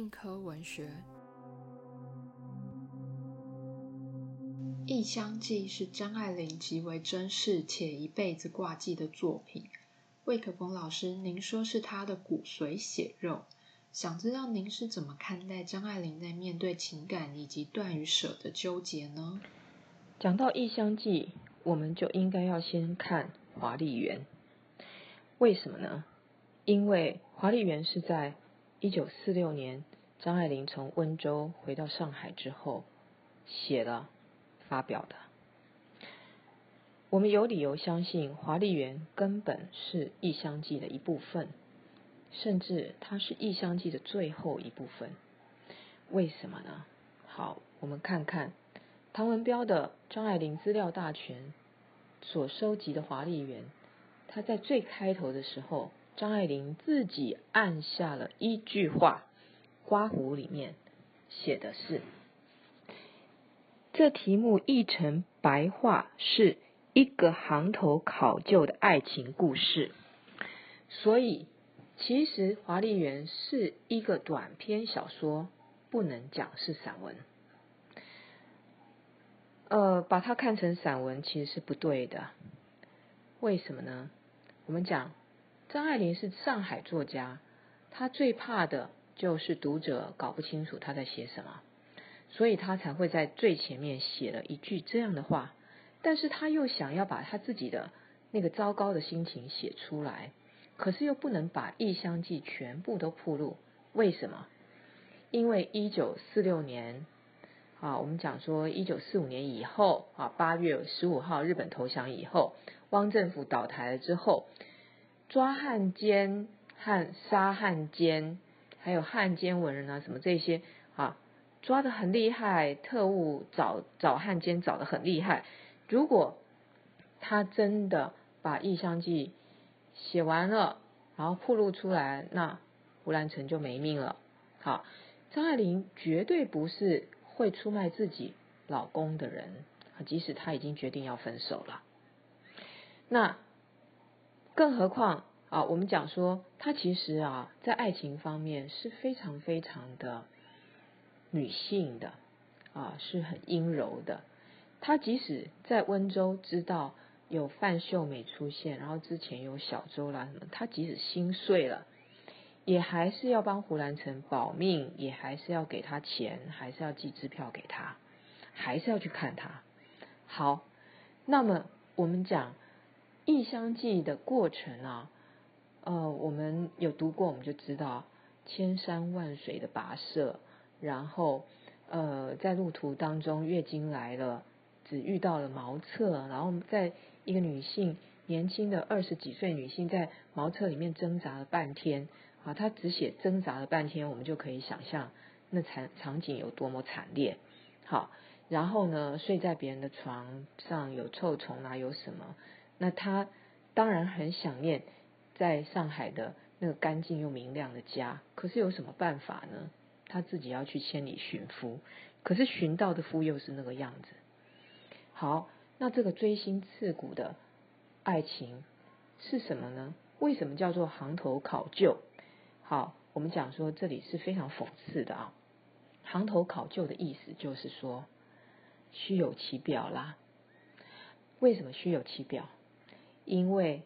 硬科文学，《异乡记》是张爱玲极为珍视且一辈子挂记的作品。魏可峰老师，您说是她的骨髓血肉，想知道您是怎么看待张爱玲在面对情感以及断与舍的纠结呢？讲到《异乡记》，我们就应该要先看《华丽园》，为什么呢？因为《华丽园》是在一九四六年，张爱玲从温州回到上海之后写了、发表的。我们有理由相信，《华丽园》根本是《异乡记》的一部分，甚至它是《异乡记》的最后一部分。为什么呢？好，我们看看唐文标的《张爱玲资料大全》所收集的《华丽园》，它在最开头的时候。张爱玲自己按下了一句话，花壶里面写的是：“这题目译成白话是一个行头考究的爱情故事。”所以，其实《华丽园》是一个短篇小说，不能讲是散文。呃，把它看成散文其实是不对的。为什么呢？我们讲。张爱玲是上海作家，她最怕的就是读者搞不清楚他在写什么，所以他才会在最前面写了一句这样的话。但是他又想要把他自己的那个糟糕的心情写出来，可是又不能把《异乡记》全部都铺露。为什么？因为一九四六年啊，我们讲说一九四五年以后啊，八月十五号日本投降以后，汪政府倒台了之后。抓汉奸和杀汉奸，还有汉奸文人啊，什么这些啊，抓的很厉害，特务找找汉奸找的很厉害。如果他真的把《异乡记》写完了，然后铺露出来，那胡兰成就没命了。好，张爱玲绝对不是会出卖自己老公的人，即使他已经决定要分手了。那。更何况啊，我们讲说，她其实啊，在爱情方面是非常非常的女性的啊，是很阴柔的。她即使在温州知道有范秀美出现，然后之前有小周啦什么，她即使心碎了，也还是要帮胡兰成保命，也还是要给他钱，还是要寄支票给他，还是要去看他。好，那么我们讲。《异乡记》的过程啊，呃，我们有读过，我们就知道千山万水的跋涉，然后呃，在路途当中月经来了，只遇到了茅厕，然后在一个女性年轻的二十几岁女性在茅厕里面挣扎了半天啊，她只写挣扎了半天，我们就可以想象那场场景有多么惨烈。好，然后呢，睡在别人的床上，有臭虫啊，有什么？那她当然很想念在上海的那个干净又明亮的家，可是有什么办法呢？他自己要去千里寻夫，可是寻到的夫又是那个样子。好，那这个锥心刺骨的爱情是什么呢？为什么叫做行头考究？好，我们讲说这里是非常讽刺的啊。行头考究的意思就是说虚有其表啦。为什么虚有其表？因为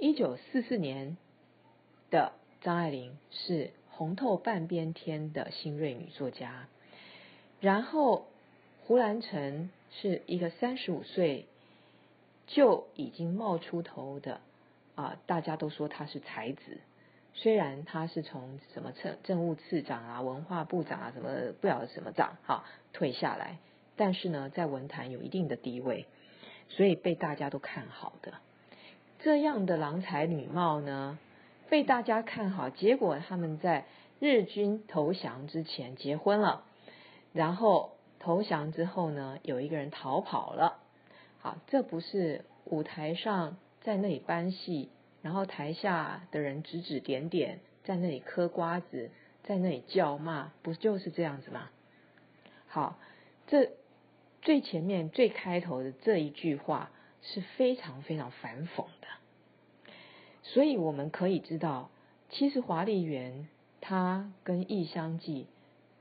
一九四四年的张爱玲是红透半边天的新锐女作家，然后胡兰成是一个三十五岁就已经冒出头的啊，大家都说他是才子，虽然他是从什么政政务次长啊、文化部长啊什么不晓得什么长哈退下来，但是呢，在文坛有一定的地位，所以被大家都看好的。这样的郎才女貌呢，被大家看好，结果他们在日军投降之前结婚了，然后投降之后呢，有一个人逃跑了。好，这不是舞台上在那里搬戏，然后台下的人指指点点，在那里嗑瓜子，在那里叫骂，不就是这样子吗？好，这最前面最开头的这一句话。是非常非常反讽的，所以我们可以知道，其实《华丽园》它跟《异乡记》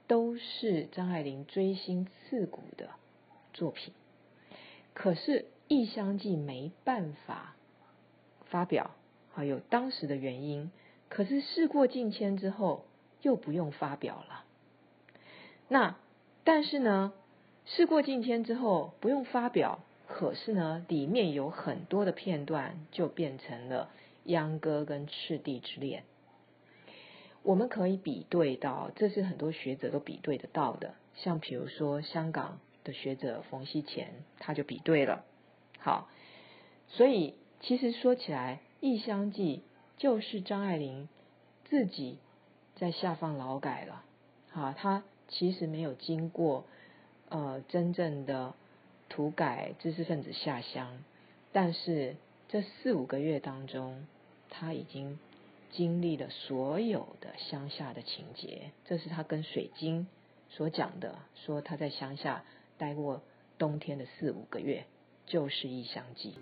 都是张爱玲锥心刺骨的作品。可是《异乡记》没办法发表，还有当时的原因。可是事过境迁之后，又不用发表了。那但是呢，事过境迁之后不用发表，可是呢，里面有很多的片段就变成了秧歌跟赤地之恋。我们可以比对到，这是很多学者都比对得到的。像比如说香港的学者冯锡乾，他就比对了。好，所以其实说起来，《异乡记》。就是张爱玲自己在下放劳改了，啊，她其实没有经过呃真正的土改知识分子下乡，但是这四五个月当中，他已经经历了所有的乡下的情节。这是他跟水晶所讲的，说他在乡下待过冬天的四五个月，就是异乡记。